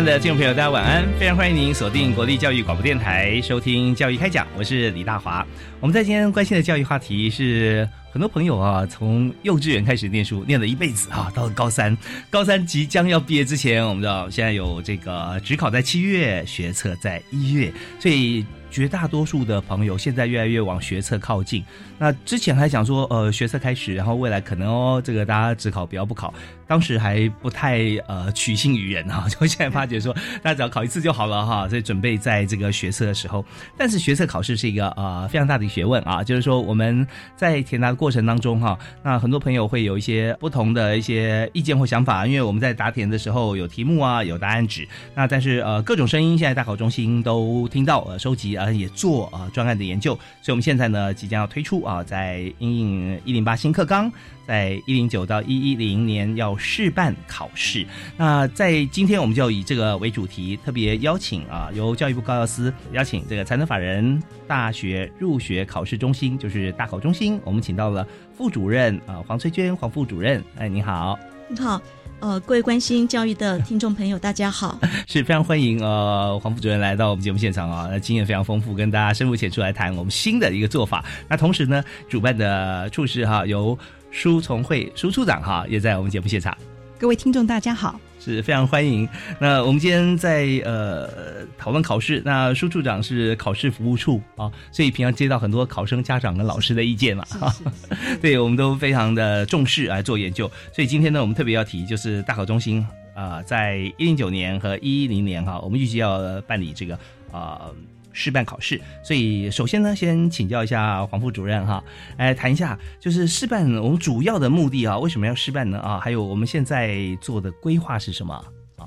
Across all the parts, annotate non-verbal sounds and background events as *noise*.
爱的听众朋友，大家晚安！非常欢迎您锁定国立教育广播电台收听《教育开讲》，我是李大华。我们在今天关心的教育话题是，很多朋友啊，从幼稚园开始念书，念了一辈子啊，到了高三，高三即将要毕业之前，我们知道现在有这个职考在七月，学测在一月，所以绝大多数的朋友现在越来越往学测靠近。那之前还讲说，呃，学测开始，然后未来可能哦，这个大家只考不要不考，当时还不太呃取信于人哈，*laughs* 就现在发觉说，大家只要考一次就好了哈，所以准备在这个学测的时候，但是学测考试是一个呃非常大的学问啊，就是说我们在填答的过程当中哈，那很多朋友会有一些不同的一些意见或想法，因为我们在答填的时候有题目啊，有答案纸，那但是呃各种声音现在大考中心都听到呃收集啊也做啊专案的研究，所以我们现在呢即将要推出啊，在应应一零八新课纲。在一零九到一一零年要试办考试，那在今天我们就以这个为主题，特别邀请啊，由教育部高教司邀请这个才能法人大学入学考试中心，就是大考中心，我们请到了副主任啊黄翠娟黄副主任，哎，你好，你好，呃，各位关心教育的听众朋友，大家好，是非常欢迎呃黄副主任来到我们节目现场啊，那经验非常丰富，跟大家深入浅出来谈我们新的一个做法。那同时呢，主办的处室哈由舒从会舒处长哈也在我们节目现场，各位听众大家好，是非常欢迎。那我们今天在呃讨论考试，那舒处长是考试服务处啊，所以平常接到很多考生家长跟老师的意见嘛，哈，*laughs* 对我们都非常的重视来做研究。所以今天呢，我们特别要提就是大考中心啊，在一零九年和一一零年哈，我们预计要办理这个啊。试办考试，所以首先呢，先请教一下黄副主任哈，来谈一下，就是试办我们主要的目的啊，为什么要试办呢？啊，还有我们现在做的规划是什么？啊？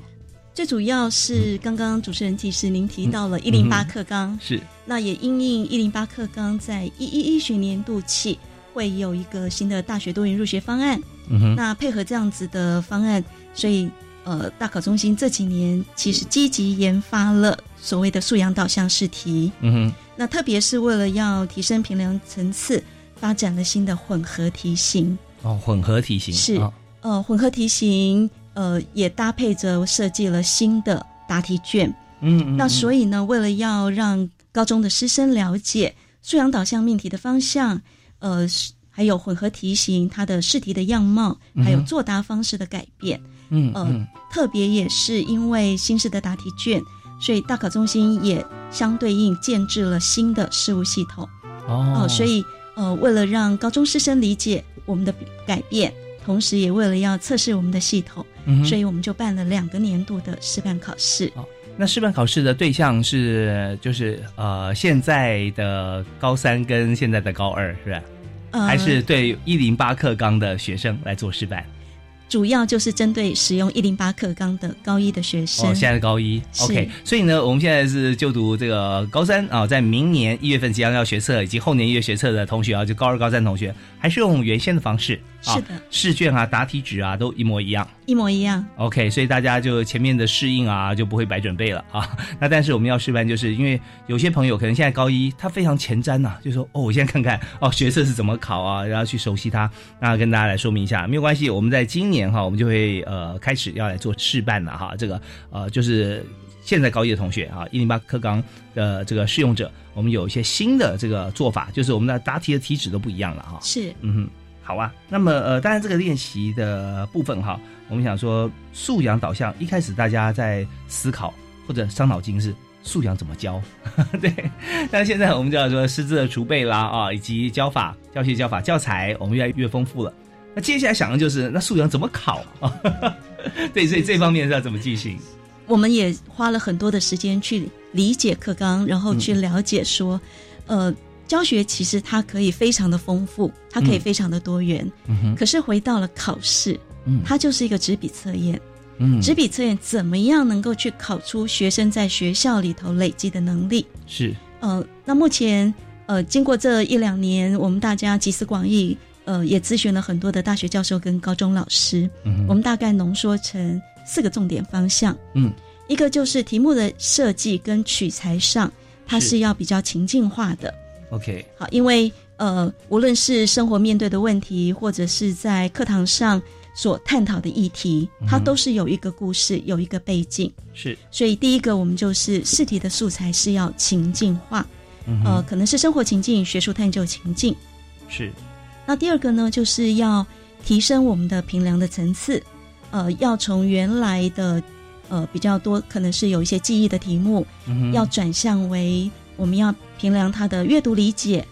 最主要是刚刚主持人提示您提到了一零八课纲，是。那也因应一零八课纲在一一一学年度起会有一个新的大学多元入学方案，那配合这样子的方案，所以。呃，大考中心这几年其实积极研发了所谓的素养导向试题，嗯哼，那特别是为了要提升评量层次，发展了新的混合题型。哦，混合题型是，呃，混合题型，呃，也搭配着设计了新的答题卷。嗯，那所以呢，为了要让高中的师生了解素养导向命题的方向，呃，还有混合题型它的试题的样貌，还有作答方式的改变。嗯呃，特别也是因为新式的答题卷，所以大考中心也相对应建制了新的事务系统。哦，所以呃，为了让高中师生理解我们的改变，同时也为了要测试我们的系统，所以我们就办了两个年度的示范考试。哦，那示范考试的对象是就是呃现在的高三跟现在的高二是吧？还是对一零八课纲的学生来做示范？主要就是针对使用一零八课纲的高一的学生。哦，现在是高一，OK。所以呢，我们现在是就读这个高三啊，在明年一月份即将要学测，以及后年一月学测的同学啊，就高二、高三同学，还是用原先的方式。是的，试卷啊、答题纸啊，都一模一样，一模一样。OK，所以大家就前面的适应啊，就不会白准备了啊。*laughs* 那但是我们要示范，就是因为有些朋友可能现在高一，他非常前瞻呐，就说哦，我现在看看哦，学测是怎么考啊，然后去熟悉它。那跟大家来说明一下，没有关系，我们在今年哈，我们就会呃开始要来做示范了哈。这个呃就是现在高一的同学啊，一零八课纲的这个试用者，我们有一些新的这个做法，就是我们的答题的题纸都不一样了哈。是，嗯哼。好啊，那么呃，当然这个练习的部分哈，我们想说素养导向，一开始大家在思考或者伤脑筋是素养怎么教，*laughs* 对。但是现在我们就要说师资的储备啦啊，以及教法、教学、教法、教材，我们越来越丰富了。那接下来想的就是那素养怎么考啊？*laughs* 对，所以这方面是要怎么进行？我们也花了很多的时间去理解课纲，然后去了解说，呃。教学其实它可以非常的丰富，它可以非常的多元。嗯可是回到了考试，嗯，它就是一个纸笔测验。嗯。纸笔测验怎么样能够去考出学生在学校里头累积的能力？是。呃，那目前呃，经过这一两年，我们大家集思广益，呃，也咨询了很多的大学教授跟高中老师。嗯。我们大概浓缩成四个重点方向。嗯。一个就是题目的设计跟取材上，它是要比较情境化的。OK，好，因为呃，无论是生活面对的问题，或者是在课堂上所探讨的议题，它都是有一个故事，有一个背景。是，所以第一个，我们就是试题的素材是要情境化，呃，可能是生活情境、学术探究情境。是。那第二个呢，就是要提升我们的评量的层次，呃，要从原来的呃比较多，可能是有一些记忆的题目，要转向为。我们要评量他的阅读理解，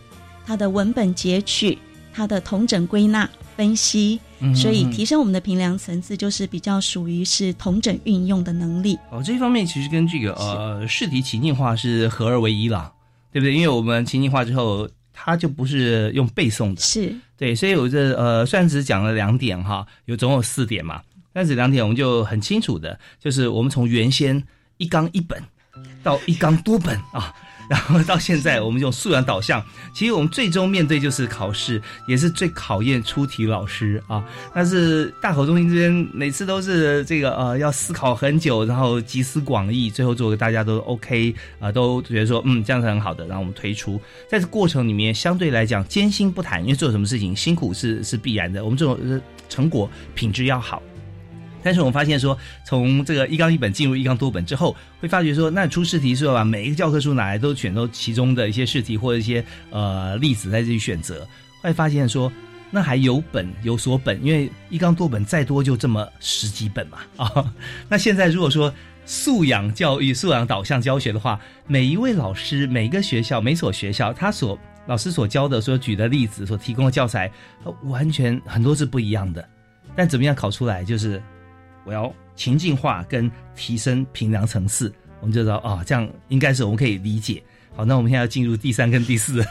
他的文本截取，他的同整归纳分析，所以提升我们的评量层次，就是比较属于是同整运用的能力。哦，这一方面其实跟这个呃试题情境化是合二为一了，对不对？因为我们情境化之后，它就不是用背诵的，是对，所以我这呃虽然只讲了两点哈，有总有四点嘛，但是两点我们就很清楚的，就是我们从原先一纲一本到一纲多本啊。然后到现在，我们用素养导向，其实我们最终面对就是考试，也是最考验出题老师啊。但是大口中心这边每次都是这个呃，要思考很久，然后集思广益，最后做个大家都 OK 啊，都觉得说嗯这样是很好的，然后我们推出。在这过程里面，相对来讲艰辛不谈，因为做什么事情辛苦是是必然的。我们这种成果品质要好。但是我们发现说，从这个一纲一本进入一纲多本之后，会发觉说，那出试题是把每一个教科书拿来都选到其中的一些试题或者一些呃例子在这里选择，会发现说，那还有本有所本，因为一纲多本再多就这么十几本嘛啊。*laughs* 那现在如果说素养教育、素养导向教学的话，每一位老师、每个学校、每所学校，他所老师所教的、所举的例子、所提供的教材，完全很多是不一样的。但怎么样考出来，就是。我要情境化跟提升平量层次，我们就知道啊，这样应该是我们可以理解。好，那我们现在要进入第三跟第四。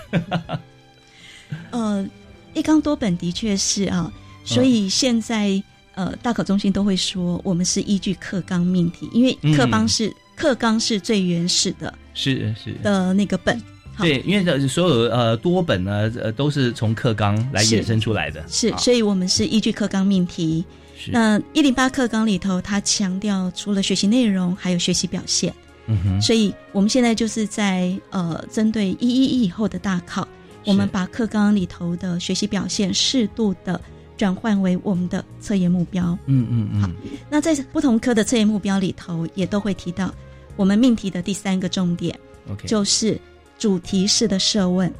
*laughs* 呃，一纲多本的确是啊，所以现在呃大考中心都会说，我们是依据课纲命题，因为课纲是课纲是最原始的，是是的那个本。对，因为所有呃多本呢，呃都是从课纲来衍生出来的，是，所以我们是依据课纲命题。那一零八课纲里头，它强调除了学习内容，还有学习表现。嗯哼，所以我们现在就是在呃，针对一一一以后的大考，我们把课纲里头的学习表现适度的转换为我们的测验目标。嗯嗯嗯。好，那在不同科的测验目标里头，也都会提到我们命题的第三个重点，OK，就是主题式的设问，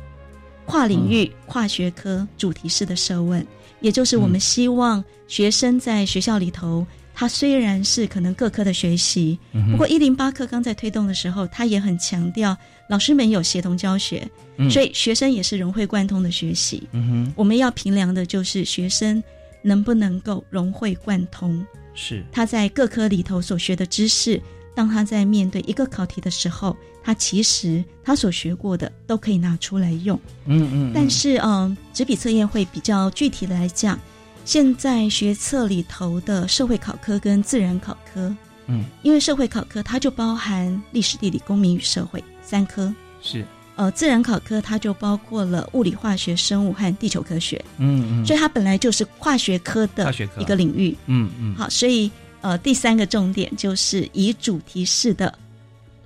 跨领域、跨学科主题式的设问。也就是我们希望学生在学校里头，他虽然是可能各科的学习，不过一零八课刚在推动的时候，他也很强调老师们有协同教学，所以学生也是融会贯通的学习。我们要评量的就是学生能不能够融会贯通，是。他在各科里头所学的知识。当他在面对一个考题的时候，他其实他所学过的都可以拿出来用。嗯嗯。但是，嗯，纸笔测验会比较具体的来讲，现在学测里头的社会考科跟自然考科，嗯，因为社会考科它就包含历史、地理、公民与社会三科，是。呃，自然考科它就包括了物理、化学、生物和地球科学。嗯嗯。所以它本来就是跨学科的一个领域。嗯嗯。好，所以。呃，第三个重点就是以主题式的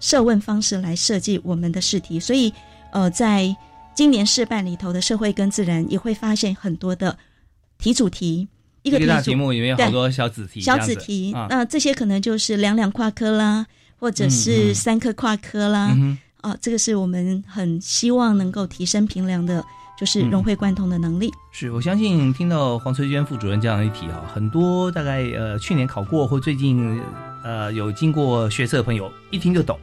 设问方式来设计我们的试题，所以呃，在今年试办里头的社会跟自然也会发现很多的题主题，一个大题目里面有好多小子题，小子题，那这些可能就是两两跨科啦，或者是三科跨科啦，啊，这个是我们很希望能够提升平凉的就是融会贯通的能力。是我相信听到黄翠娟副主任这样一提哈，很多大概呃去年考过或最近呃有经过学测的朋友一听就懂。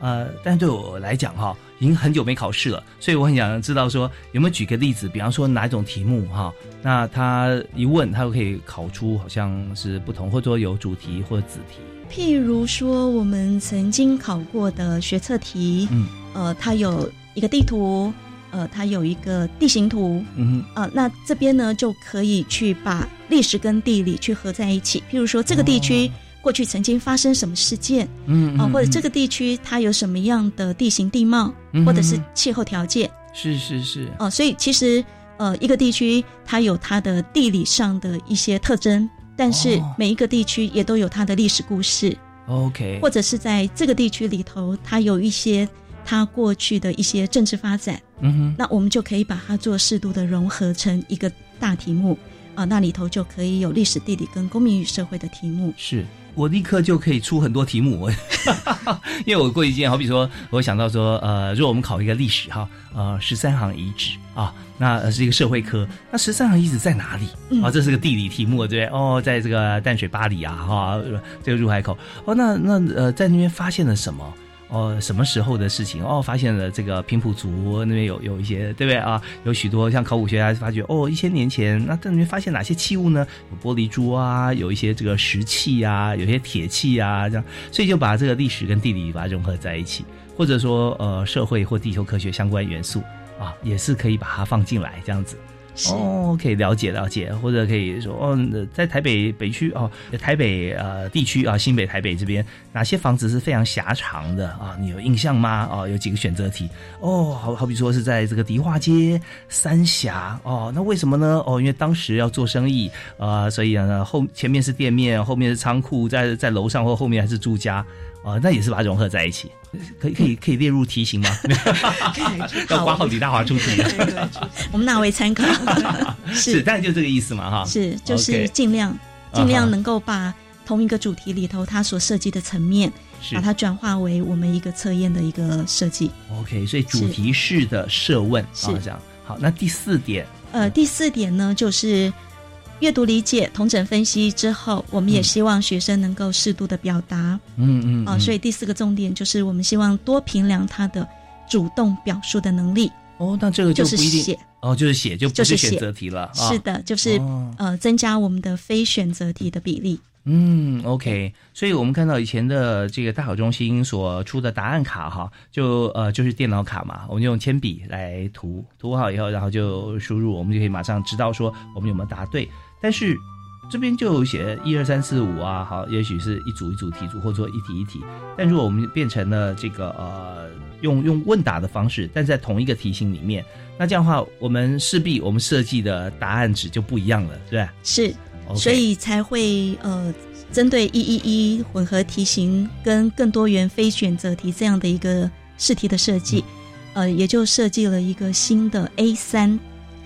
呃，但对我来讲哈，已经很久没考试了，所以我很想知道说有没有举个例子，比方说哪一种题目哈，那他一问他就可以考出好像是不同，或者说有主题或者子题。譬如说我们曾经考过的学测题，嗯，呃，它有一个地图，呃，它有一个地形图，嗯呃，那这边呢就可以去把历史跟地理去合在一起。譬如说这个地区。过去曾经发生什么事件？嗯啊，或者这个地区它有什么样的地形地貌，或者是气候条件？是是是。哦，所以其实呃，一个地区它有它的地理上的一些特征，但是每一个地区也都有它的历史故事。OK，或者是在这个地区里头，它有一些它过去的一些政治发展。嗯哼，那我们就可以把它做适度的融合成一个大题目啊，那里头就可以有历史、地理跟公民与社会的题目。是。我立刻就可以出很多题目，*laughs* 因为我过一件，好比说，我想到说，呃，如果我们考一个历史哈，呃，十三行遗址啊，那是一个社会科，那十三行遗址在哪里啊？这是个地理题目，对不对？哦，在这个淡水巴黎啊，哈，这个入海口，哦，那那呃，在那边发现了什么？哦，什么时候的事情？哦，发现了这个平埔族那边有有一些，对不对啊？有许多像考古学家发觉，哦，一千年前，那在那边发现哪些器物呢？有玻璃珠啊，有一些这个石器啊，有些铁器啊，这样，所以就把这个历史跟地理把它融合在一起，或者说呃，社会或地球科学相关元素啊，也是可以把它放进来，这样子。哦，可以了解了解，或者可以说哦，在台北北区哦，台北呃地区啊，新北台北这边哪些房子是非常狭长的啊？你有印象吗？哦，有几个选择题哦，好好比说是在这个迪化街三峡哦，那为什么呢？哦，因为当时要做生意啊，所以呢后前面是店面，后面是仓库，在在楼上或后面还是住家。啊，那也是把它融合在一起，可以可以可以列入题型吗？*laughs* 要挂号李大华出题，我们纳为参考。是，但就这个意思嘛，哈。是，就是尽量尽量能够把同一个主题里头它所设计的层面，把它转化为我们一个测验的一个设计。OK，所以主题式的设问是这样。好，那第四点，呃，第四点呢，就是。阅读理解、同整分析之后，我们也希望学生能够适度的表达。嗯嗯啊，所以第四个重点就是我们希望多评量他的主动表述的能力。哦，那这个就不一定写哦，就是写就不是选择题了。是的，就是呃，增加我们的非选择题的比例。嗯，OK，所以我们看到以前的这个大考中心所出的答案卡哈，就呃就是电脑卡嘛，我们用铅笔来涂，涂好以后，然后就输入，我们就可以马上知道说我们有没有答对。但是这边就写一二三四五啊，好，也许是一组一组题组，或者说一题一题。但如果我们变成了这个呃，用用问答的方式，但在同一个题型里面，那这样的话，我们势必我们设计的答案纸就不一样了，对吧？是，所以才会呃，针对一一一混合题型跟更多元非选择题这样的一个试题的设计，呃，也就设计了一个新的 A 三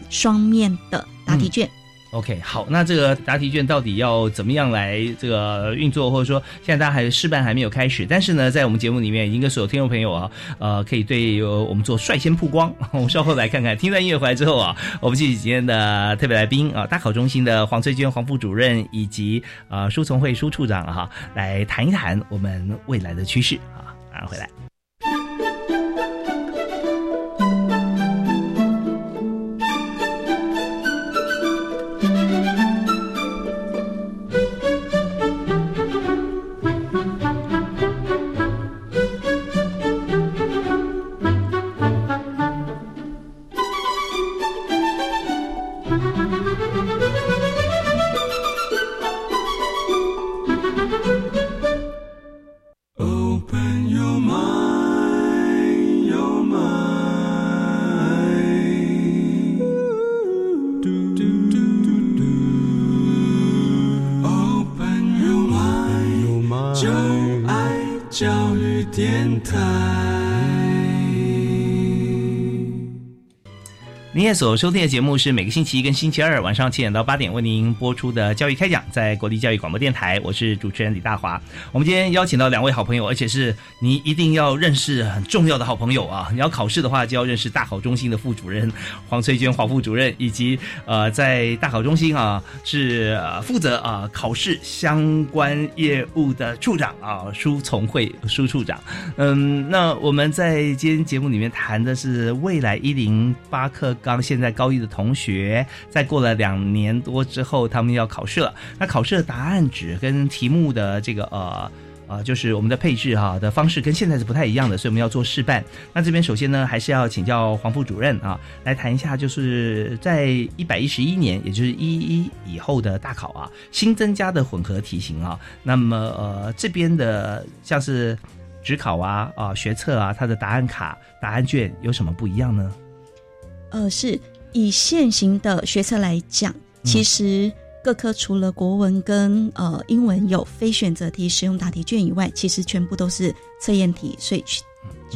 双面的答题卷。OK，好，那这个答题卷到底要怎么样来这个运作，或者说现在大家还试办还没有开始，但是呢，在我们节目里面已经跟所有听众朋友啊，呃，可以对我们做率先曝光。*laughs* 我们稍后来看看，听完音乐回来之后啊，我们继续今天的特别来宾啊，大考中心的黄翠娟黄副主任以及啊舒从会舒处长哈，来谈一谈我们未来的趋势啊，马上回来。所收听的节目是每个星期一跟星期二晚上七点到八点为您播出的教育开讲，在国立教育广播电台，我是主持人李大华。我们今天邀请到两位好朋友，而且是你一定要认识很重要的好朋友啊！你要考试的话，就要认识大考中心的副主任黄翠娟黄副主任，以及呃在大考中心啊是负责啊考试相关业务的处长啊舒从慧舒处长。嗯，那我们在今天节目里面谈的是未来一零八课。现在高一的同学，在过了两年多之后，他们要考试了。那考试的答案纸跟题目的这个呃呃，就是我们的配置哈的方式跟现在是不太一样的，所以我们要做示范。那这边首先呢，还是要请教黄副主任啊，来谈一下，就是在一百一十一年，也就是一一以后的大考啊，新增加的混合题型啊，那么呃这边的像是职考啊啊学测啊，它的答案卡、答案卷有什么不一样呢？呃，是以现行的学测来讲，其实各科除了国文跟呃英文有非选择题使用答题卷以外，其实全部都是测验题，所以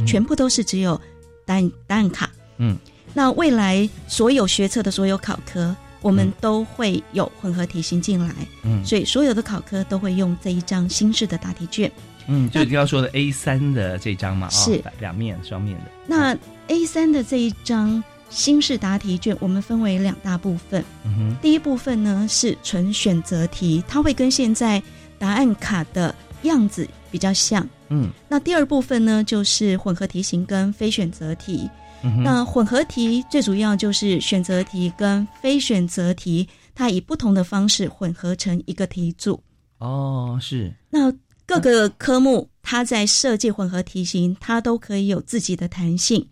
全部都是只有答案答案卡。嗯，那未来所有学测的所有考科，我们都会有混合题型进来。嗯，所以所有的考科都会用这一张新式的答题卷。嗯，就你刚刚说的 A 三的这张嘛，是两面双面的。那 A 三的这一张。新式答题卷我们分为两大部分，第一部分呢是纯选择题，它会跟现在答案卡的样子比较像。嗯，那第二部分呢就是混合题型跟非选择题。那混合题最主要就是选择题跟非选择题，它以不同的方式混合成一个题组。哦，是。那各个科目它在设计混合题型，它都可以有自己的弹性。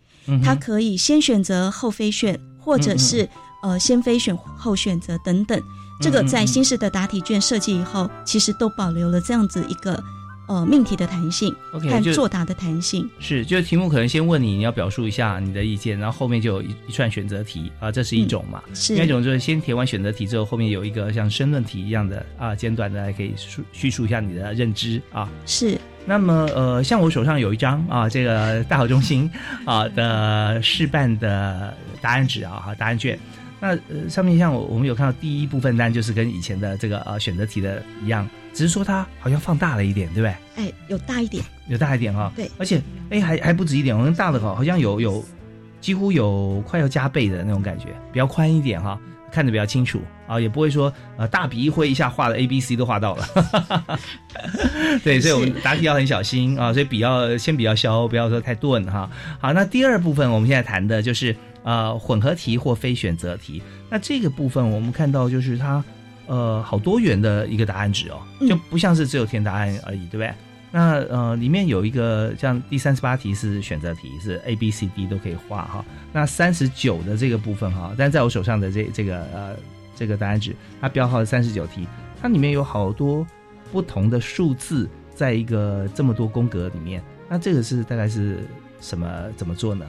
它可以先选择后非选，或者是呃先非选后选择等等。这个在新式的答题卷设计以后，其实都保留了这样子一个呃命题的弹性，OK，看作答的弹性。是，就是题目可能先问你，你要表述一下你的意见，然后后面就有一一串选择题啊，这是一种嘛。是。另一种就是先填完选择题之后，后面有一个像申论题一样的啊，简短的可以叙叙述一下你的认知啊。是。那么，呃，像我手上有一张啊，这个大考中心啊的试办的答案纸啊，哈，答案卷。那呃，上面像我我们有看到第一部分单就是跟以前的这个呃选择题的一样，只是说它好像放大了一点，对不对？哎，有大一点，有大一点哈。对，而且哎还还不止一点，我们大的好，好像有有几乎有快要加倍的那种感觉，比较宽一点哈。看得比较清楚啊，也不会说呃大笔一挥一下画的 A B C 都画到了，*laughs* 对，所以我们答题要很小心啊，所以笔要先比较削，不要说太钝哈。好，那第二部分我们现在谈的就是呃混合题或非选择题。那这个部分我们看到就是它呃好多元的一个答案纸哦，就不像是只有填答案而已，对不对？那呃，里面有一个像第三十八题是选择题，是 A、B、C、D 都可以画哈。那三十九的这个部分哈，但在我手上的这这个呃这个答案纸，它标号三十九题，它里面有好多不同的数字，在一个这么多宫格里面。那这个是大概是什么怎么做呢？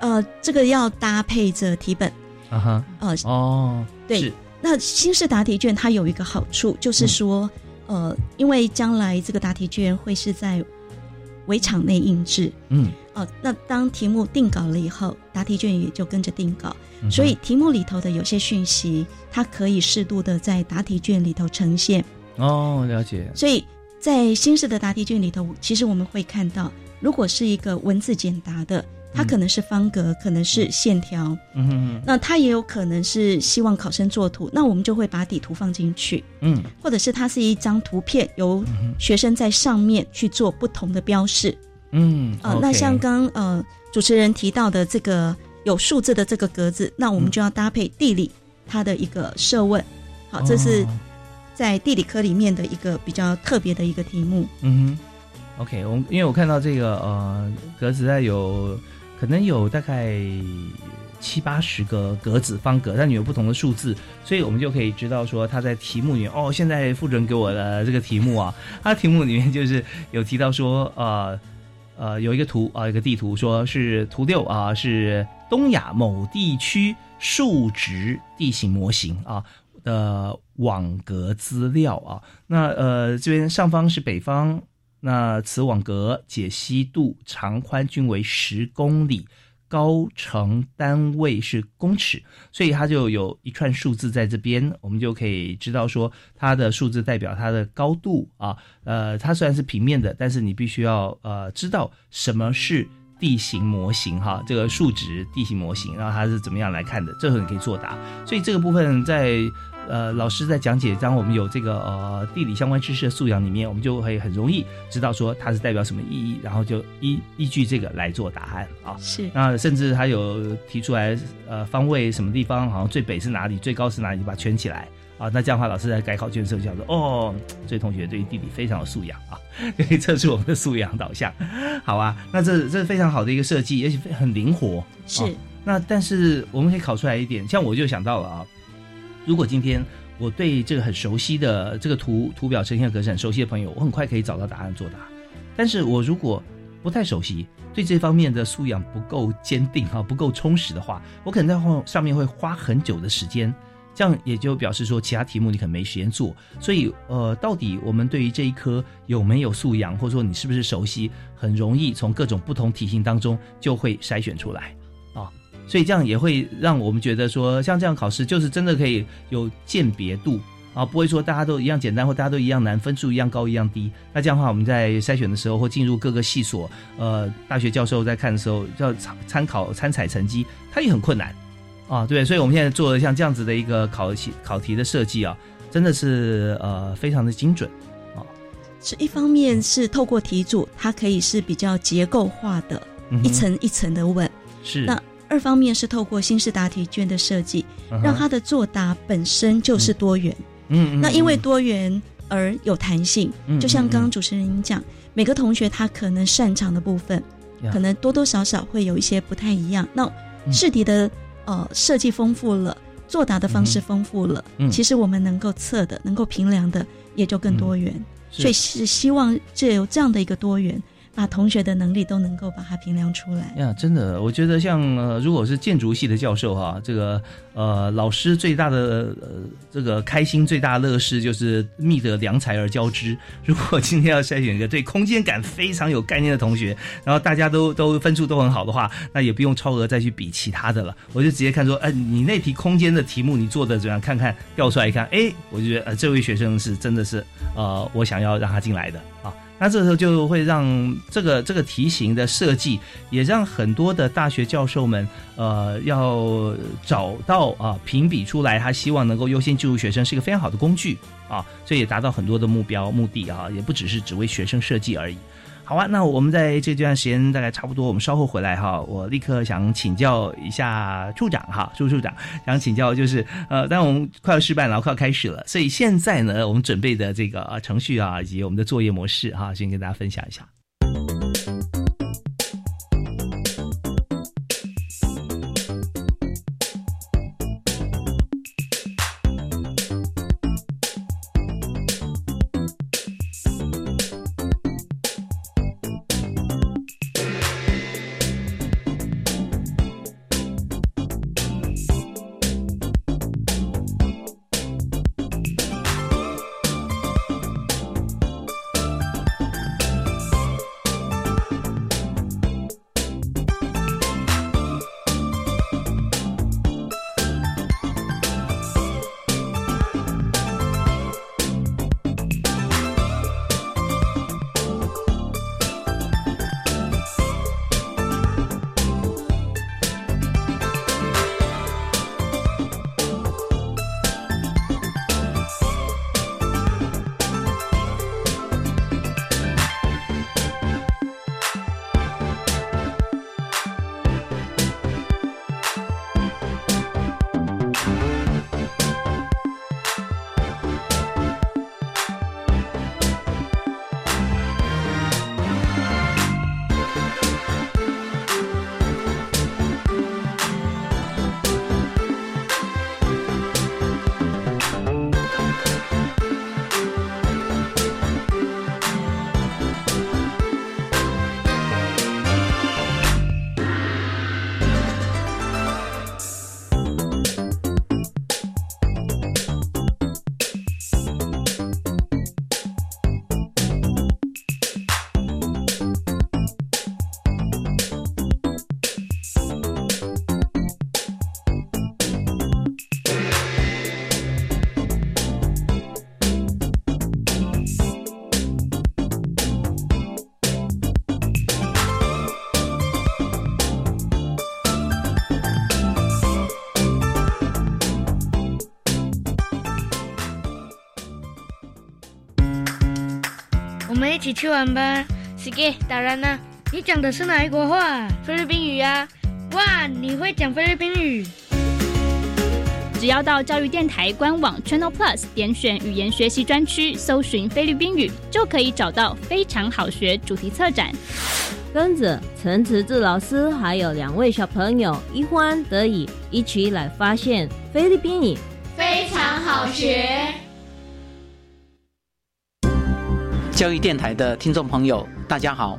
呃，这个要搭配着题本啊哈，呃哦，对。那新式答题卷它有一个好处，就是说。呃，因为将来这个答题卷会是在围场内印制，嗯，哦，那当题目定稿了以后，答题卷也就跟着定稿，所以题目里头的有些讯息，它可以适度的在答题卷里头呈现。哦，了解。所以在新式的答题卷里头，其实我们会看到，如果是一个文字简答的。它可能是方格，可能是线条，嗯哼，那它也有可能是希望考生作图，那我们就会把底图放进去，嗯，或者是它是一张图片，由学生在上面去做不同的标示，嗯，啊，那像刚呃主持人提到的这个有数字的这个格子，那我们就要搭配地理它的一个设问，好，这是在地理科里面的一个比较特别的一个题目，嗯哼，OK，我因为我看到这个呃格子在有。可能有大概七八十个格子方格，但你有不同的数字，所以我们就可以知道说他在题目里面哦。现在副主任给我的这个题目啊，他题目里面就是有提到说呃呃有一个图啊，一个地图，说是图六啊，是东亚某地区数值地形模型啊的网格资料啊。那呃这边上方是北方。那此网格解析度长宽均为十公里，高程单位是公尺，所以它就有一串数字在这边，我们就可以知道说它的数字代表它的高度啊。呃，它虽然是平面的，但是你必须要呃知道什么是地形模型哈，这个数值地形模型，然后它是怎么样来看的，这时候你可以作答。所以这个部分在。呃，老师在讲解，当我们有这个呃地理相关知识的素养里面，我们就会很容易知道说它是代表什么意义，然后就依依据这个来做答案啊。是。那甚至他有提出来，呃，方位什么地方，好像最北是哪里，最高是哪里，把它圈起来啊。那这样的话，老师在改考卷的时候就说，哦，这位同学对于地理非常有素养啊，*laughs* 可以测出我们的素养导向。好啊，那这这是非常好的一个设计，而且很灵活。是。那但是我们可以考出来一点，像我就想到了啊。如果今天我对这个很熟悉的这个图图表呈现格式很熟悉的朋友，我很快可以找到答案作答。但是我如果不太熟悉，对这方面的素养不够坚定哈，不够充实的话，我可能在后上面会花很久的时间。这样也就表示说，其他题目你可能没时间做。所以呃，到底我们对于这一科有没有素养，或者说你是不是熟悉，很容易从各种不同题型当中就会筛选出来。所以这样也会让我们觉得说，像这样考试就是真的可以有鉴别度啊，不会说大家都一样简单或大家都一样难，分数一样高一样低。那这样的话，我们在筛选的时候或进入各个系所，呃，大学教授在看的时候要参参考参采成绩，它也很困难啊。对，所以我们现在做的像这样子的一个考题考题的设计啊，真的是呃非常的精准啊。是一方面是透过题组，它可以是比较结构化的，一层一层的问是那。二方面是透过新式答题卷的设计，让他的作答本身就是多元。嗯，那因为多元而有弹性。嗯，就像刚刚主持人讲，每个同学他可能擅长的部分，可能多多少少会有一些不太一样。那试题的呃设计丰富了，作答的方式丰富了，其实我们能够测的、能够评量的也就更多元。所以是希望借由这样的一个多元。把同学的能力都能够把它评量出来呀！真的，我觉得像呃，如果是建筑系的教授哈，这个呃，老师最大的呃这个开心最大乐事就是觅得良才而交之。*laughs* 如果今天要筛选一个对空间感非常有概念的同学，然后大家都都分数都很好的话，那也不用超额再去比其他的了。我就直接看说，哎，你那题空间的题目你做的怎样？看看调出来一看，哎，我就觉得呃，这位学生是真的是呃，我想要让他进来的啊。那这时候就会让这个这个题型的设计，也让很多的大学教授们，呃，要找到啊评比出来，他希望能够优先进入学生，是一个非常好的工具啊，这也达到很多的目标目的啊，也不只是只为学生设计而已。好啊，那我们在这段时间大概差不多，我们稍后回来哈。我立刻想请教一下处长哈，处处长想请教就是，呃，但我们快要失败了，快要开始了，所以现在呢，我们准备的这个程序啊，以及我们的作业模式哈，先跟大家分享一下。起去玩吧。s k y 当然啦，你讲的是哪一国话？菲律宾语啊！哇，你会讲菲律宾语？只要到教育电台官网 Channel Plus 点选语言学习专区，搜寻菲律宾语，就可以找到非常好学主题策展。跟着陈慈志老师还有两位小朋友一欢得以一起来发现菲律宾语，非常好学。教育电台的听众朋友，大家好，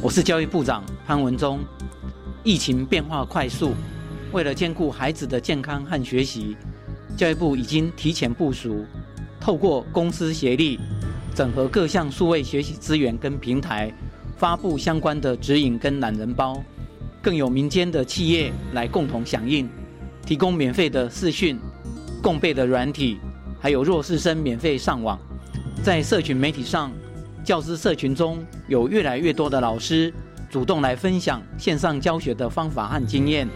我是教育部长潘文忠。疫情变化快速。为了兼顾孩子的健康和学习，教育部已经提前部署，透过公司协力，整合各项数位学习资源跟平台，发布相关的指引跟懒人包，更有民间的企业来共同响应，提供免费的视讯、共备的软体，还有弱势生免费上网。在社群媒体上，教师社群中有越来越多的老师主动来分享线上教学的方法和经验。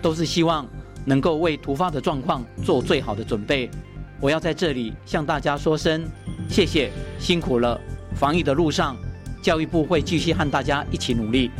都是希望能够为突发的状况做最好的准备。我要在这里向大家说声谢谢，辛苦了。防疫的路上，教育部会继续和大家一起努力。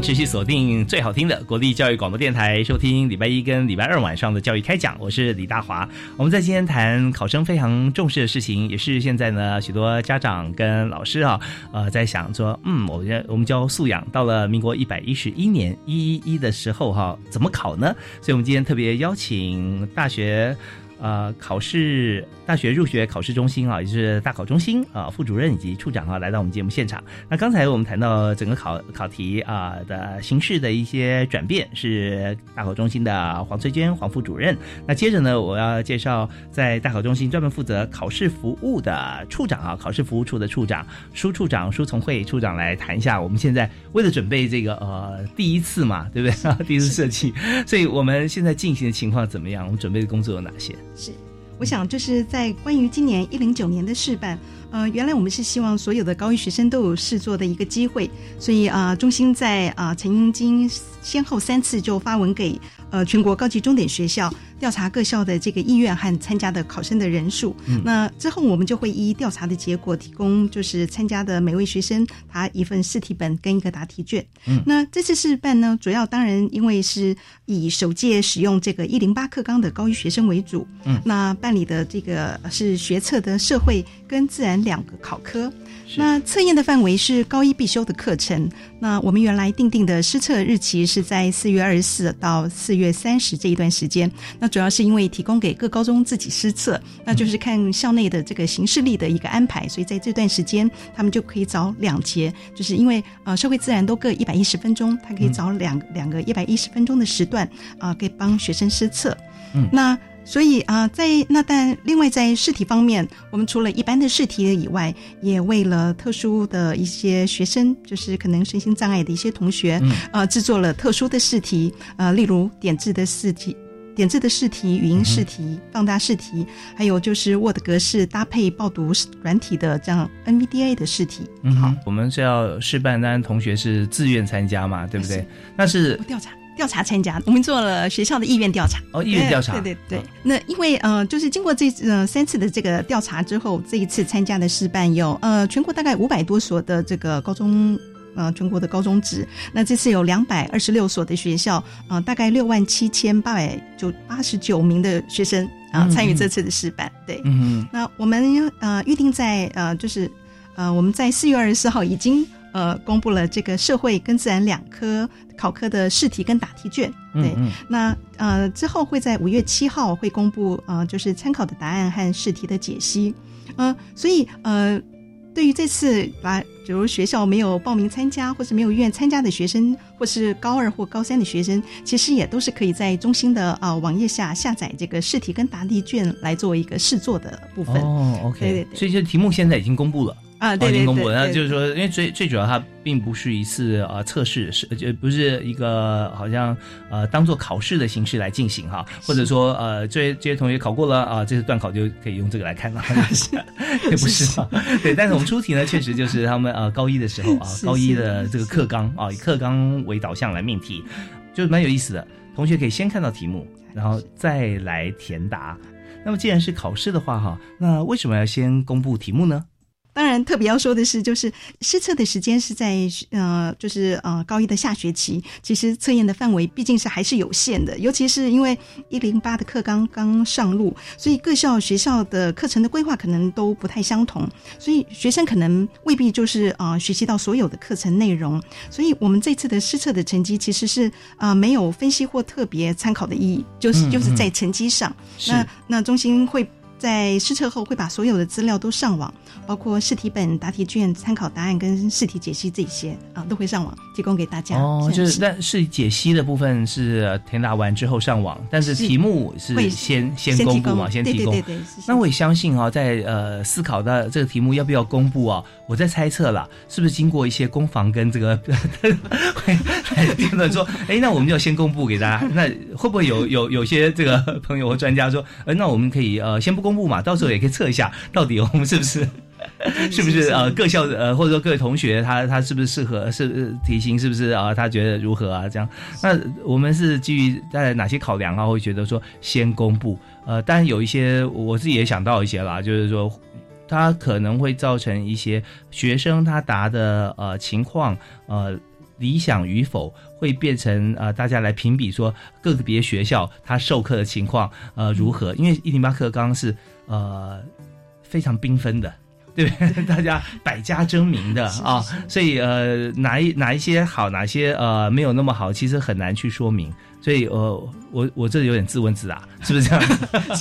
持续锁定最好听的国立教育广播电台，收听礼拜一跟礼拜二晚上的教育开讲。我是李大华。我们在今天谈考生非常重视的事情，也是现在呢许多家长跟老师啊，呃，在想说，嗯，我们我们教素养到了民国一百一十一年一一一的时候哈，怎么考呢？所以，我们今天特别邀请大学。呃，考试大学入学考试中心啊，也就是大考中心啊，副主任以及处长啊，来到我们节目现场。那刚才我们谈到整个考考题啊的形式的一些转变，是大考中心的黄翠娟黄副主任。那接着呢，我要介绍在大考中心专门负责考试服务的处长啊，考试服务处的处长舒处长舒从慧处长来谈一下。我们现在为了准备这个呃第一次嘛，对不对？第一次设计，所以我们现在进行的情况怎么样？我们准备的工作有哪些？是，我想就是在关于今年一零九年的试办，呃，原来我们是希望所有的高一学生都有试做的一个机会，所以啊，中心在啊曾经先后三次就发文给呃全国高级重点学校。调查各校的这个意愿和参加的考生的人数，那之后我们就会依调查的结果提供，就是参加的每位学生他一份试题本跟一个答题卷。嗯那这次试办呢，主要当然因为是以首届使用这个一零八课纲的高一学生为主，嗯那办理的这个是学测的社会跟自然两个考科。那测验的范围是高一必修的课程。那我们原来定定的施测日期是在四月二十四到四月三十这一段时间。那主要是因为提供给各高中自己施测，那就是看校内的这个行事历的一个安排，所以在这段时间他们就可以找两节，就是因为呃社会自然都各一百一十分钟，他可以找两两个一百一十分钟的时段啊，可以帮学生施测。嗯，那。所以啊，在那但另外在试题方面，我们除了一般的试题以外，也为了特殊的一些学生，就是可能身心障碍的一些同学，呃，制作了特殊的试题，呃，例如点字的试题、点字的试题、语音试题、放大试题，还有就是 Word 格式搭配报读软体的这样 NVDA 的试题。嗯，好，我们是要试办，但同学是自愿参加嘛，对不对？那是调查。调查参加，我们做了学校的意愿调查。哦，意愿调查，对对对。那因为呃，就是经过这呃三次的这个调查之后，这一次参加的试办有呃全国大概五百多所的这个高中呃全国的高中职。那这次有两百二十六所的学校，呃大概六万七千八百九八十九名的学生啊参与这次的试办。对，嗯。那我们呃预定在呃就是呃我们在四月二十四号已经。呃公布了这个社会跟自然两科考科的试题跟答题卷。对，那呃之后会在五月七号会公布呃就是参考的答案和试题的解析。呃，所以呃。对于这次把，比如学校没有报名参加，或是没有意愿参加的学生，或是高二或高三的学生，其实也都是可以在中心的啊网页下下载这个试题跟答题卷来做一个试做的部分。哦，OK，对对对，所以这题目现在已经公布了。啊，对对对，那就是说，因为最最主要，它并不是一次呃测试，是就不是一个好像呃当做考试的形式来进行哈，或者说呃这些这些同学考过了啊，这次段考就可以用这个来看了，*laughs* 也不是嘛，对，但是我们出题呢，确实就是他们呃高一的时候啊，*laughs* 高一的这个课纲啊，以课纲为导向来命题，就蛮有意思的。同学可以先看到题目，然后再来填答。那么既然是考试的话哈，那为什么要先公布题目呢？当然，特别要说的是，就是试测的时间是在呃，就是呃高一的下学期。其实测验的范围毕竟是还是有限的，尤其是因为一零八的课刚刚上路，所以各校学校的课程的规划可能都不太相同，所以学生可能未必就是啊学习到所有的课程内容。所以我们这次的试测的成绩其实是啊没有分析或特别参考的意义，就是就是在成绩上。那那中心会。在试测后会把所有的资料都上网，包括试题本、答题卷、参考答案跟试题解析这些啊，都会上网提供给大家。哦，就是但是解析的部分是填答完之后上网，但是题目是先先公布嘛，先提供。对对对。那我也相信啊，在呃思考的这个题目要不要公布啊，我在猜测了，是不是经过一些攻防跟这个 *laughs* 会辩论说，哎，那我们就先公布给大家，那会不会有 *laughs* 有有些这个朋友或专家说，呃，那我们可以呃先不公。布嘛，到时候也可以测一下，到底我们是不是，*laughs* 是不是呃各校呃或者说各位同学他他是不是适合是题型是不是啊他觉得如何啊这样？那我们是基于在哪些考量啊？会觉得说先公布呃，当然有一些我自己也想到一些啦，就是说它可能会造成一些学生他答的呃情况呃理想与否。会变成呃，大家来评比说个别学校他授课的情况呃如何？因为一零八课刚刚是呃非常缤纷的，对不对？大家百家争鸣的啊，所以呃哪一哪一些好，哪些呃没有那么好，其实很难去说明。所以呃我我这里有点自问自答，是不是这样？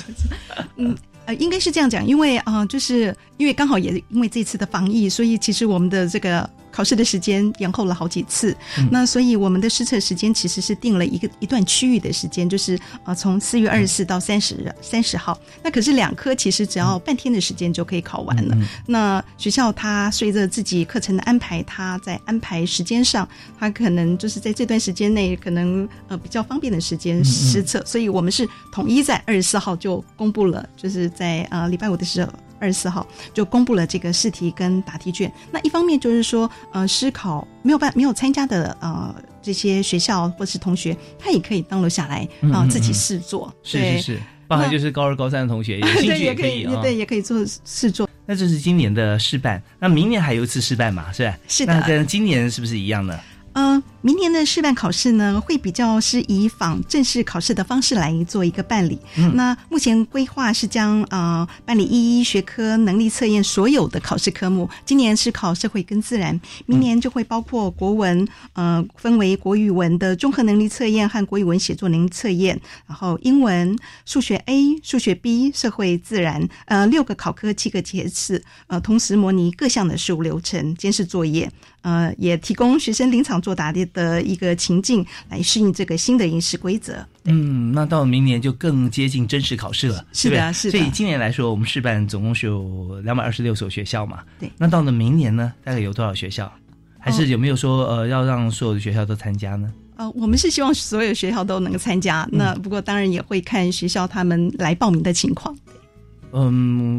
*laughs* 嗯呃应该是这样讲，因为啊就是因为刚好也因为这次的防疫，所以其实我们的这个。考试的时间延后了好几次，那所以我们的试测时间其实是定了一个一段区域的时间，就是呃从四月二十四到三十三十号。那可是两科其实只要半天的时间就可以考完了。那学校它随着自己课程的安排，它在安排时间上，它可能就是在这段时间内可能呃比较方便的时间试测，所以我们是统一在二十四号就公布了，就是在呃礼拜五的时候。二十四号就公布了这个试题跟答题卷。那一方面就是说，呃，思考没有办没有参加的呃这些学校或是同学，他也可以登录下来啊，自己试做。是是是，包含就是高二高三的同学，有兴趣也可以啊，对，也可以做试做。那这是今年的试办，那明年还有一次试办嘛？是吧？是的。那跟今年是不是一样的？嗯。明年的示范考试呢，会比较是以仿正式考试的方式来做一个办理。嗯那目前规划是将呃办理一一学科能力测验所有的考试科目。今年是考社会跟自然，明年就会包括国文，呃，分为国语文的综合能力测验和国语文写作能力测验，然后英文、数学 A、数学 B、社会自然，呃，六个考科七个节次，呃，同时模拟各项的事务流程、监视作业，呃，也提供学生临场作答的。的一个情境来适应这个新的应试规则。嗯，那到明年就更接近真实考试了，是的，是的。所以今年来说，我们试办总共是有两百二十六所学校嘛。对。那到了明年呢，大概有多少学校？还是有没有说呃，要让所有的学校都参加呢？呃，我们是希望所有学校都能参加。那不过当然也会看学校他们来报名的情况。嗯，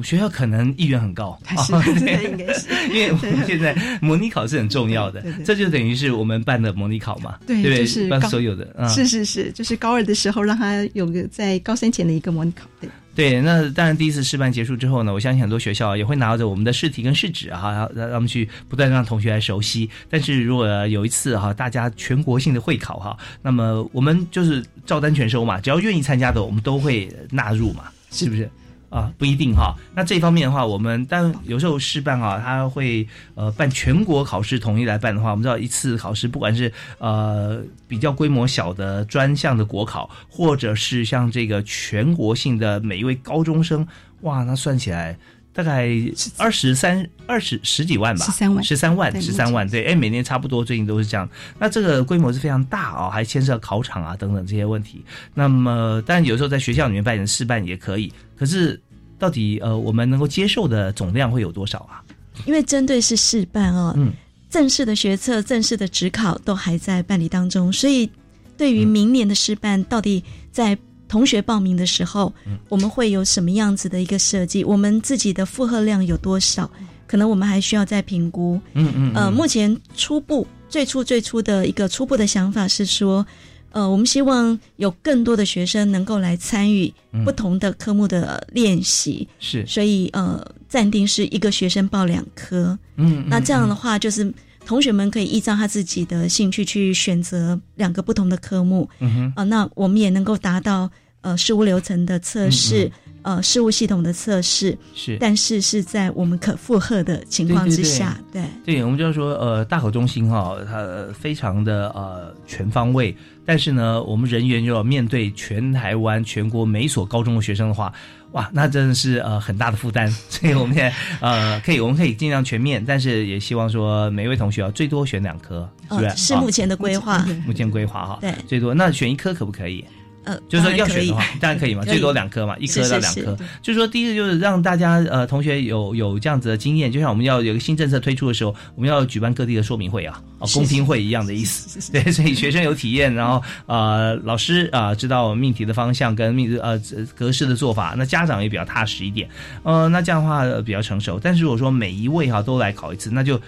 学校可能意愿很高，是 *laughs* 应该是，因为我们现在模拟考是很重要的，这就等于是我们办的模拟考嘛，对，就是办所有的，是是是，就是高二的时候让他有个在高三前的一个模拟考，对对。那当然，第一次试办结束之后呢，我相信很多学校也会拿着我们的试题跟试纸哈，让让他们去不断让同学来熟悉。但是如果有一次哈，大家全国性的会考哈，那么我们就是照单全收嘛，只要愿意参加的，我们都会纳入嘛，是不是？啊，不一定哈。那这方面的话，我们但有时候试办啊，他会呃办全国考试统一来办的话，我们知道一次考试，不管是呃比较规模小的专项的国考，或者是像这个全国性的每一位高中生，哇，那算起来。大概二十三、二十十几万吧，十三万，十三万，十三万，对，哎，每年差不多，最近都是这样。那这个规模是非常大啊，还牵涉考场啊等等这些问题。那么，但有时候在学校里面办试办也可以，可是到底呃，我们能够接受的总量会有多少啊？因为针对是试办哦，嗯，正式的学测、正式的职考都还在办理当中，所以对于明年的试办，到底在。同学报名的时候，我们会有什么样子的一个设计？我们自己的负荷量有多少？可能我们还需要再评估。嗯嗯。呃，目前初步、最初、最初的一个初步的想法是说，呃，我们希望有更多的学生能够来参与不同的科目的练习。是。所以呃，暂定是一个学生报两科。嗯。那这样的话，就是同学们可以依照他自己的兴趣去选择两个不同的科目。嗯哼。啊，那我们也能够达到。呃，事务流程的测试，呃，事务系统的测试是，但是是在我们可负荷的情况之下，对，对，我们就是说，呃，大考中心哈，它非常的呃全方位，但是呢，我们人员又要面对全台湾、全国每所高中的学生的话，哇，那真的是呃很大的负担，*laughs* 所以我们现在呃可以，我们可以尽量全面，但是也希望说每一位同学啊，最多选两科，是不是？是目前的规划，目前规划哈，对，最多。那选一科可不可以？呃，就是说要选的话，当然可以嘛，*laughs* 最多两科嘛，一科到两科。就是说，第一个就是让大家呃同学有有这样子的经验，就像我们要有个新政策推出的时候，我们要举办各地的说明会啊，哦公听会一样的意思。对，所以学生有体验，然后呃老师啊知道命题的方向跟命呃格式的做法，那家长也比较踏实一点。呃，那这样的话比较成熟。但是如果说每一位哈都来考一次，那就。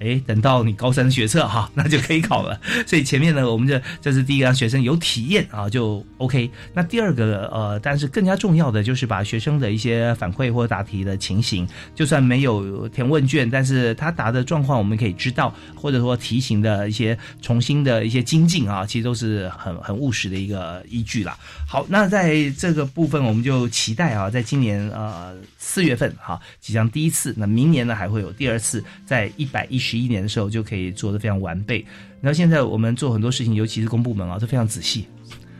哎，等到你高三学测哈，*laughs* 那就可以考了。*laughs* 所以前面呢，我们这这是第一个让学生有体验啊，就 OK。那第二个呃，但是更加重要的就是把学生的一些反馈或答题的情形，就算没有填问卷，但是他答的状况我们可以知道，或者说题型的一些重新的一些精进啊，其实都是很很务实的一个依据啦。好，那在这个部分，我们就期待啊，在今年呃四月份哈，即将第一次，那明年呢还会有第二次，在一百一十。一年的时候就可以做的非常完备。然后现在我们做很多事情，尤其是公部门啊，都非常仔细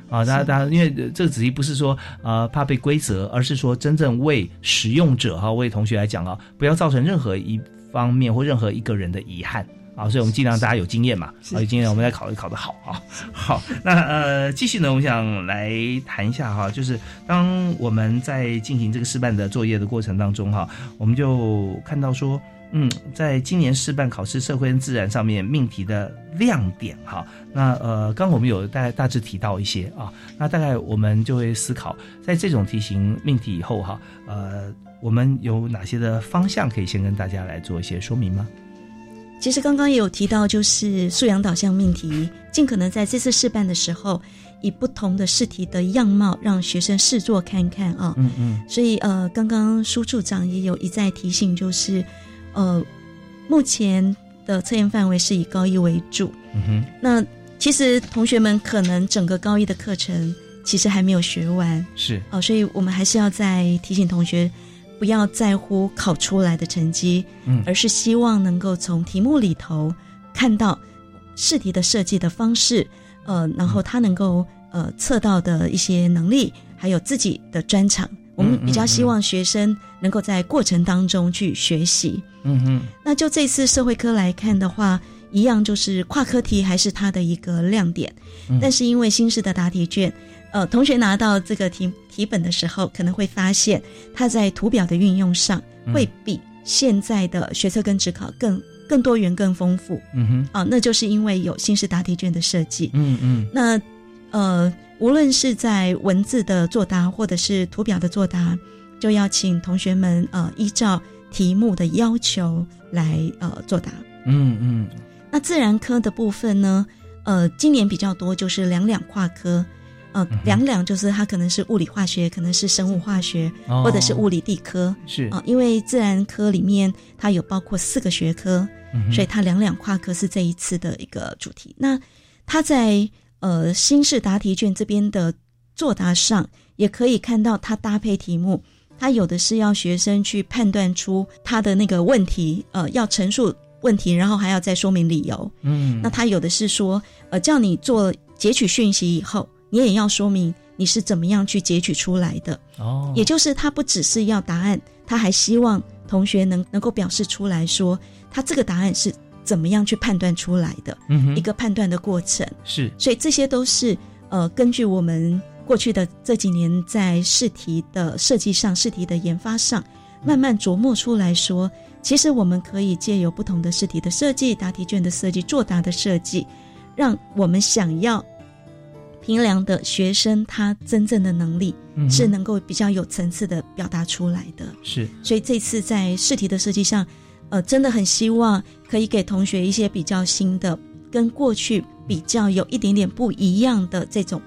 啊。大家大家，因为这个仔细不是说呃怕被规则，而是说真正为使用者哈，为同学来讲啊，不要造成任何一方面或任何一个人的遗憾啊。所以我们尽量大家有经验嘛，有经验我们来考虑考的好啊。*laughs* 好，那呃继续呢，我们想来谈一下哈，就是当我们在进行这个示范的作业的过程当中哈，我们就看到说。嗯，在今年试办考试社会跟自然上面命题的亮点哈，那呃，刚我们有大大致提到一些啊，那大概我们就会思考，在这种题型命题以后哈，呃，我们有哪些的方向可以先跟大家来做一些说明吗？其实刚刚也有提到，就是素养导向命题，尽可能在这次试办的时候，以不同的试题的样貌，让学生试做看看啊。嗯嗯。所以呃，刚刚苏处长也有一再提醒，就是。呃，目前的测验范围是以高一为主。嗯哼，那其实同学们可能整个高一的课程其实还没有学完。是哦，所以我们还是要再提醒同学，不要在乎考出来的成绩，嗯，而是希望能够从题目里头看到试题的设计的方式，呃，然后他能够呃测到的一些能力，还有自己的专长。我们比较希望学生能够在过程当中去学习。嗯哼，那就这次社会科来看的话，一样就是跨科题还是它的一个亮点。但是因为新式的答题卷，呃，同学拿到这个题题本的时候，可能会发现它在图表的运用上会比现在的学测跟职考更更多元、更丰富。嗯哼，啊，那就是因为有新式答题卷的设计。嗯嗯，那呃。无论是在文字的作答，或者是图表的作答，就要请同学们呃依照题目的要求来呃作答。嗯嗯。那自然科的部分呢，呃，今年比较多就是两两跨科，呃，两两就是它可能是物理化学，可能是生物化学，或者是物理地科。是啊，因为自然科里面它有包括四个学科，所以它两两跨科是这一次的一个主题。那它在。呃，新式答题卷这边的作答上，也可以看到它搭配题目，他有的是要学生去判断出他的那个问题，呃，要陈述问题，然后还要再说明理由。嗯，那他有的是说，呃，叫你做截取讯息以后，你也要说明你是怎么样去截取出来的。哦，也就是他不只是要答案，他还希望同学能能够表示出来说，他这个答案是怎么样去判断出来的，嗯一个判断的过程。是，所以这些都是呃，根据我们。过去的这几年，在试题的设计上、试题的研发上，慢慢琢磨出来说，其实我们可以借由不同的试题的设计、答题卷的设计、作答的设计，让我们想要评量的学生他真正的能力是能够比较有层次的表达出来的。是，所以这次在试题的设计上，呃，真的很希望可以给同学一些比较新的、跟过去比较有一点点不一样的这种。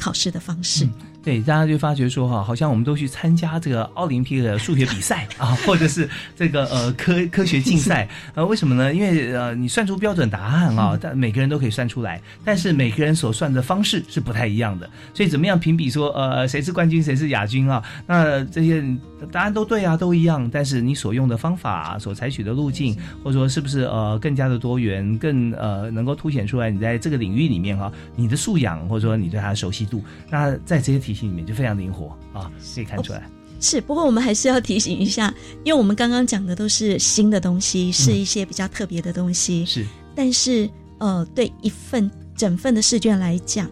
考试的方式，对，大家就发觉说哈，好像我们都去参加这个奥林匹克数学比赛 *laughs* 啊，或者是这个呃科科学竞赛，*laughs* 呃，为什么呢？因为呃，你算出标准答案啊，但每个人都可以算出来，但是每个人所算的方式是不太一样的，所以怎么样评比说呃谁是冠军谁是亚军啊？那这些答案都对啊，都一样，但是你所用的方法、所采取的路径，或者说是不是呃更加的多元，更呃能够凸显出来你在这个领域里面哈你的素养，或者说你对它的熟悉度，那在这些题型里面就非常灵活啊，可以看出来。是，不过我们还是要提醒一下，因为我们刚刚讲的都是新的东西，是一些比较特别的东西。是，但是呃，对一份整份的试卷来讲。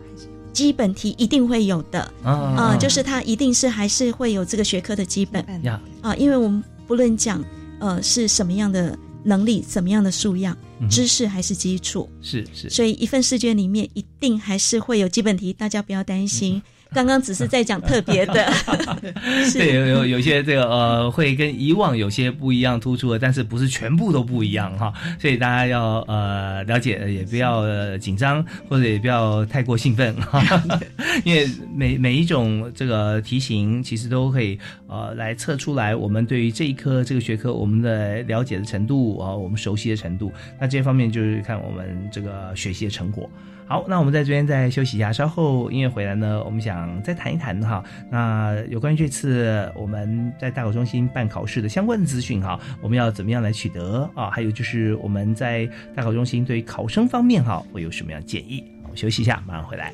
基本题一定会有的啊，就是它一定是还是会有这个学科的基本呀啊，因为我们不论讲呃是什么样的能力、怎么样的素养、知识还是基础，是是，所以一份试卷里面一定还是会有基本题，大家不要担心。刚刚只是在讲特别的，*laughs* 对，有有有些这个呃，会跟以往有些不一样突出的，但是不是全部都不一样哈，所以大家要呃了解，也不要紧张，或者也不要太过兴奋哈，*laughs* 因为每每一种这个题型其实都可以呃来测出来我们对于这一科这个学科我们的了解的程度啊，我们熟悉的程度，那这方面就是看我们这个学习的成果。好，那我们在这边再休息一下，稍后音乐回来呢，我们想再谈一谈哈。那有关于这次我们在大考中心办考试的相关的资讯哈，我们要怎么样来取得啊？还有就是我们在大考中心对于考生方面哈，会有什么样建议？我休息一下，马上回来。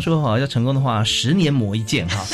常说哈，要成功的话，十年磨一剑哈。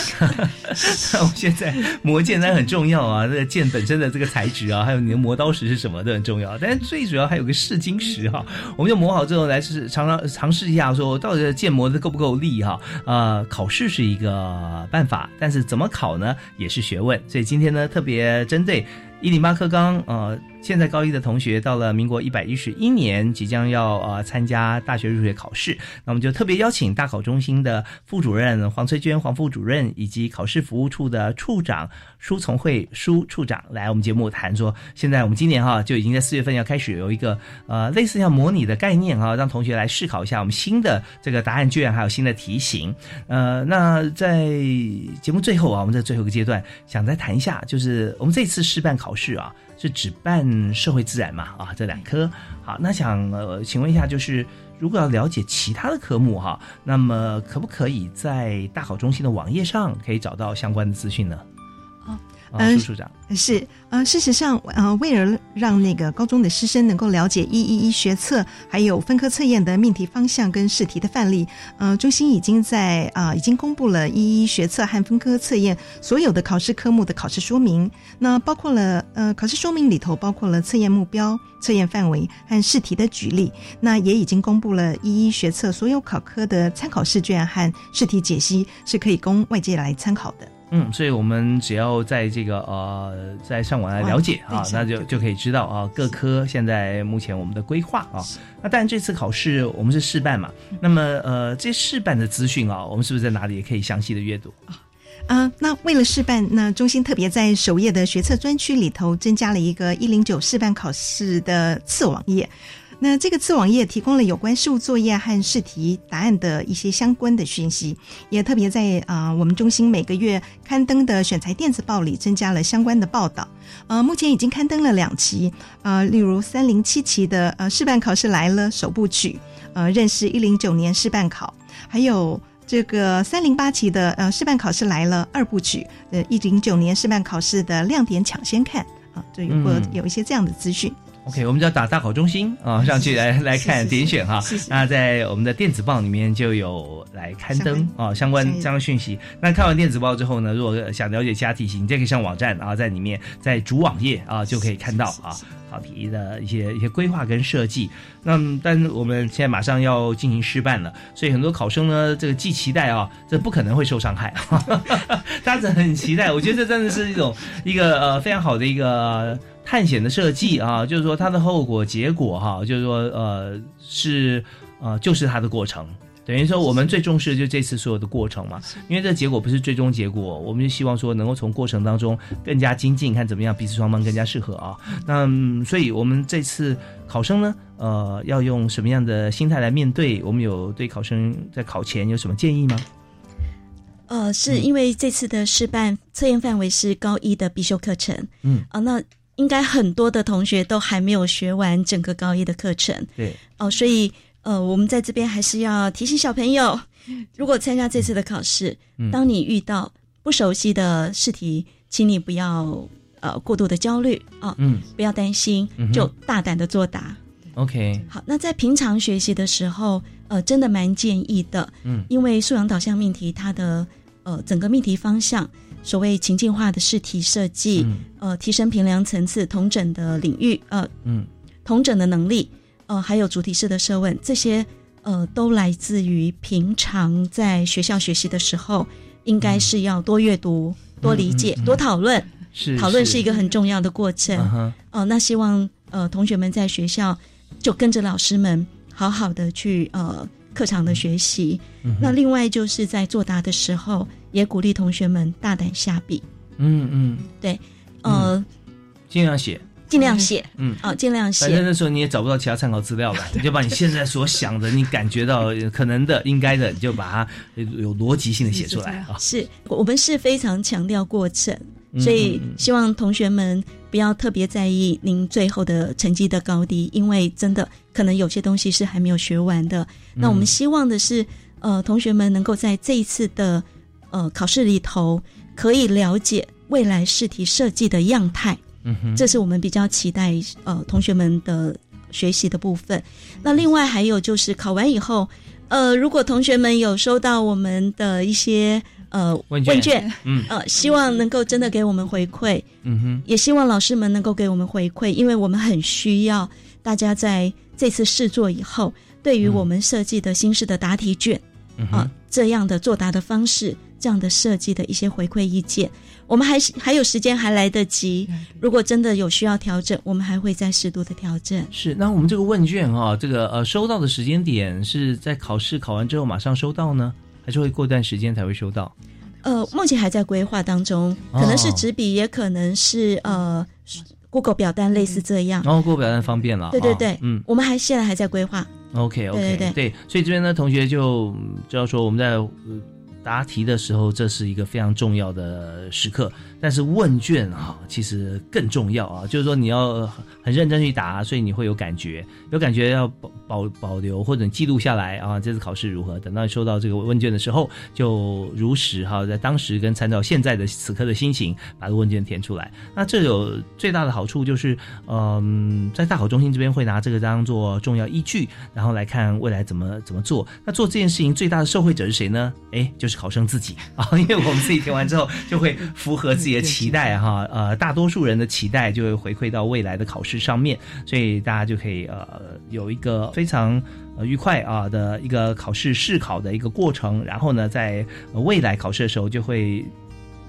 那 *laughs* 我们现在磨剑当然很重要啊，这个剑本身的这个材质啊，还有你的磨刀石是什么都很重要。但是最主要还有个试金石哈，我们就磨好之后来试尝尝尝试一下，说到底剑磨的够不够力哈？啊，考试是一个办法，但是怎么考呢，也是学问。所以今天呢，特别针对一零八课纲呃。现在高一的同学到了民国一百一十一年，即将要呃参加大学入学考试，那我们就特别邀请大考中心的副主任黄翠娟黄副主任以及考试服务处的处长舒从慧舒处长来我们节目谈说，现在我们今年哈就已经在四月份要开始有一个呃类似像模拟的概念哈，让同学来试考一下我们新的这个答案卷还有新的题型。呃，那在节目最后啊，我们在最后一个阶段想再谈一下，就是我们这次试办考试啊。是只办社会自然嘛？啊，这两科好，那想呃，请问一下，就是如果要了解其他的科目哈，那么可不可以在大考中心的网页上可以找到相关的资讯呢？哦，啊，苏处长。是呃，事实上呃，为了让那个高中的师生能够了解一一一学测还有分科测验的命题方向跟试题的范例，呃，中心已经在啊已经公布了一一学测和分科测验所有的考试科目的考试说明，那包括了呃考试说明里头包括了测验目标、测验范围和试题的举例，那也已经公布了一一学测所有考科的参考试卷和试题解析，是可以供外界来参考的。嗯，所以我们只要在这个呃，在上网来了解啊，那就就可以知道啊，各科现在目前我们的规划啊。那当然这次考试我们是试办嘛，那么呃，这试办的资讯啊，我们是不是在哪里也可以详细的阅读啊？啊，那为了试办，那中心特别在首页的学测专区里头增加了一个一零九试办考试的次网页。那这个次网页提供了有关事务作业和试题答案的一些相关的讯息，也特别在啊我们中心每个月刊登的选材电子报里增加了相关的报道。呃，目前已经刊登了两期，呃，例如三零七期的呃试办考试来了首部曲，呃，认识一零九年试办考，还有这个三零八期的呃试办考试来了二部曲，呃，一零九年试办考试的亮点抢先看啊，就有过有一些这样的资讯。OK，我们就要打大考中心啊，*laughs* 上去来来看点选哈。那在我们的电子报里面就有来刊登啊相关相关讯息。那看完电子报之后呢，如果想了解其他题型，你再可以上网站啊，在里面在主网页啊就可以看到啊考题的一些一些规划跟设计。那但我们现在马上要进行试办了，所以很多考生呢，这个既期待啊，这不可能会受伤害，*laughs* 大家很期待。我觉得这真的是一种一个呃非常好的一个。探险的设计啊，就是说它的后果结果哈，就是说呃是呃就是它的过程，等于说我们最重视的就这次所有的过程嘛，因为这结果不是最终结果，我们就希望说能够从过程当中更加精进，看怎么样彼此双方更加适合啊。那所以我们这次考生呢，呃，要用什么样的心态来面对？我们有对考生在考前有什么建议吗？呃，是因为这次的试办测验范围是高一的必修课程，嗯啊那。应该很多的同学都还没有学完整个高一的课程，对。哦，所以呃，我们在这边还是要提醒小朋友，如果参加这次的考试，当你遇到不熟悉的试题，请你不要呃过度的焦虑啊，嗯，不要担心，就大胆的作答。OK，好，那在平常学习的时候，呃，真的蛮建议的，嗯，因为素养导向命题它的呃整个命题方向。所谓情境化的试题设计，呃，提升评量层次、同整的领域，呃，嗯，同整的能力，呃，还有主题式的设问，这些呃，都来自于平常在学校学习的时候，应该是要多阅读、多理解、多讨论。是讨论是一个很重要的过程。哦，那希望呃同学们在学校就跟着老师们好好的去呃课堂的学习。那另外就是在作答的时候。也鼓励同学们大胆下笔。嗯嗯，对，呃，尽量写，尽量写，嗯哦，尽量写。反正那时候你也找不到其他参考资料了，*laughs* 你就把你现在所想的、你感觉到可能的、应该的，你就把它有逻辑性的写出来啊。*laughs* 是我们是非常强调过程，所以希望同学们不要特别在意您最后的成绩的高低，因为真的可能有些东西是还没有学完的。那我们希望的是，呃，同学们能够在这一次的。呃，考试里头可以了解未来试题设计的样态，嗯哼，这是我们比较期待呃同学们的学习的部分。那另外还有就是考完以后，呃，如果同学们有收到我们的一些呃问卷，嗯，呃，希望能够真的给我们回馈，嗯哼，也希望老师们能够给我们回馈，因为我们很需要大家在这次试做以后，对于我们设计的新式的答题卷，啊，这样的作答的方式。这样的设计的一些回馈意见，我们还是还有时间，还来得及。如果真的有需要调整，我们还会再适度的调整。是，那我们这个问卷哈，这个呃收到的时间点是在考试考完之后马上收到呢，还是会过段时间才会收到？呃，目前还在规划当中，可能是纸笔，也可能是呃 Google 表单类似这样。然后 Google 表单方便了。对对对，嗯，我们还现在还在规划。OK OK，对对对，所以这边呢，同学就知道说我们在。答题的时候，这是一个非常重要的时刻。但是问卷啊，其实更重要啊，就是说你要很认真去答，所以你会有感觉，有感觉要保保保留或者记录下来啊。这次考试如何？等到你收到这个问卷的时候，就如实哈，在当时跟参照现在的此刻的心情，把这个问卷填出来。那这有最大的好处就是，嗯，在大考中心这边会拿这个当做重要依据，然后来看未来怎么怎么做。那做这件事情最大的受惠者是谁呢？哎，就是考生自己啊，*laughs* 因为我们自己填完之后，就会符合自自己的期待哈。呃，大多数人的期待就会回馈到未来的考试上面，所以大家就可以呃有一个非常呃愉快啊的一个考试试考的一个过程。然后呢，在未来考试的时候，就会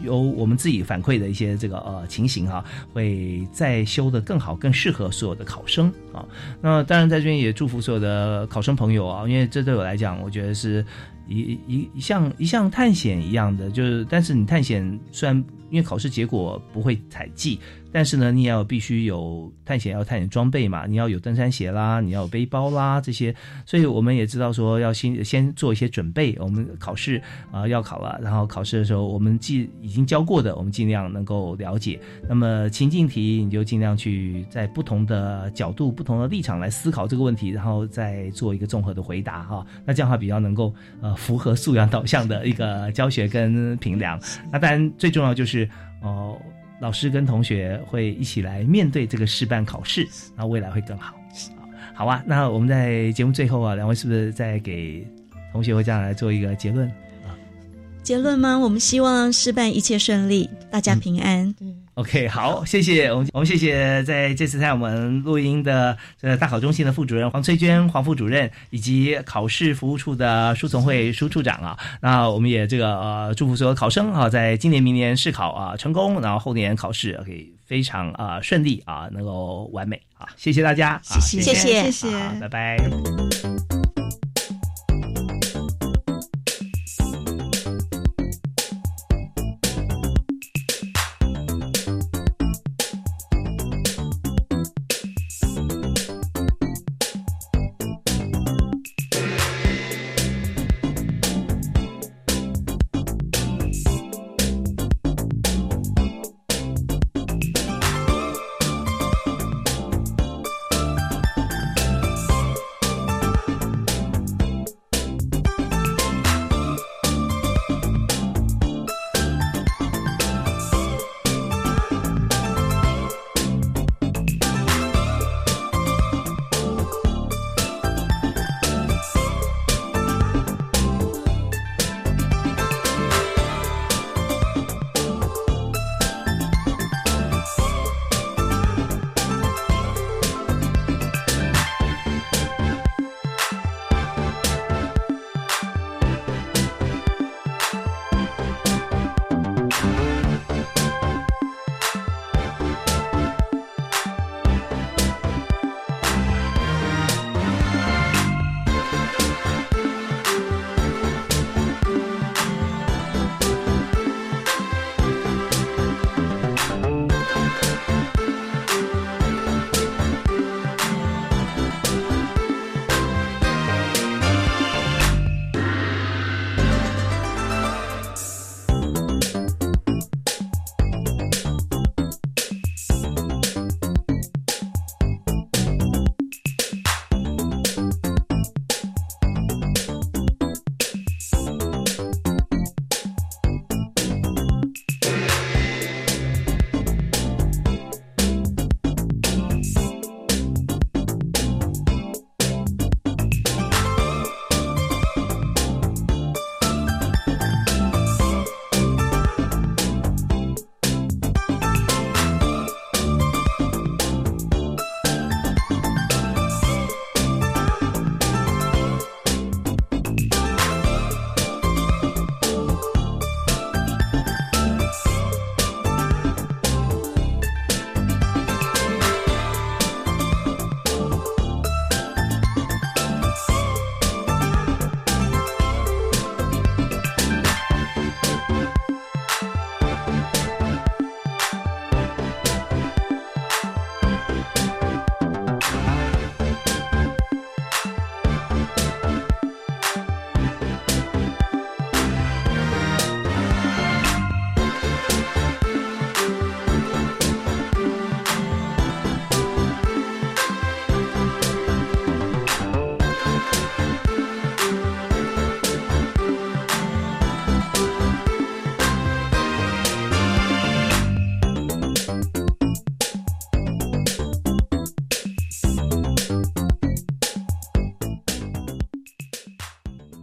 有我们自己反馈的一些这个呃情形哈，会再修的更好，更适合所有的考生啊。那当然在这边也祝福所有的考生朋友啊，因为这对我来讲，我觉得是。一一一项一项探险一样的，就是，但是你探险虽然因为考试结果不会采记。但是呢，你也要必须有探险要探险装备嘛，你要有登山鞋啦，你要有背包啦这些，所以我们也知道说要先先做一些准备。我们考试啊要考了，然后考试的时候我们既已经教过的，我们尽量能够了解。那么情境题你就尽量去在不同的角度、不同的立场来思考这个问题，然后再做一个综合的回答哈。那这样的话比较能够呃符合素养导向的一个教学跟评量。那当然最重要就是哦。老师跟同学会一起来面对这个试办考试，那未来会更好。好啊，那我们在节目最后啊，两位是不是再给同学和家长来做一个结论啊？结论吗？我们希望试办一切顺利，大家平安。OK，好，谢谢我们，我们谢谢在这次在我们录音的这大考中心的副主任黄翠娟黄副主任，以及考试服务处的舒从会舒处长啊。那我们也这个呃祝福所有考生啊，在今年明年试考啊成功，然后后年考试可以非常啊顺利啊，能够完美啊。谢谢大家，谢谢谢谢谢谢，拜拜。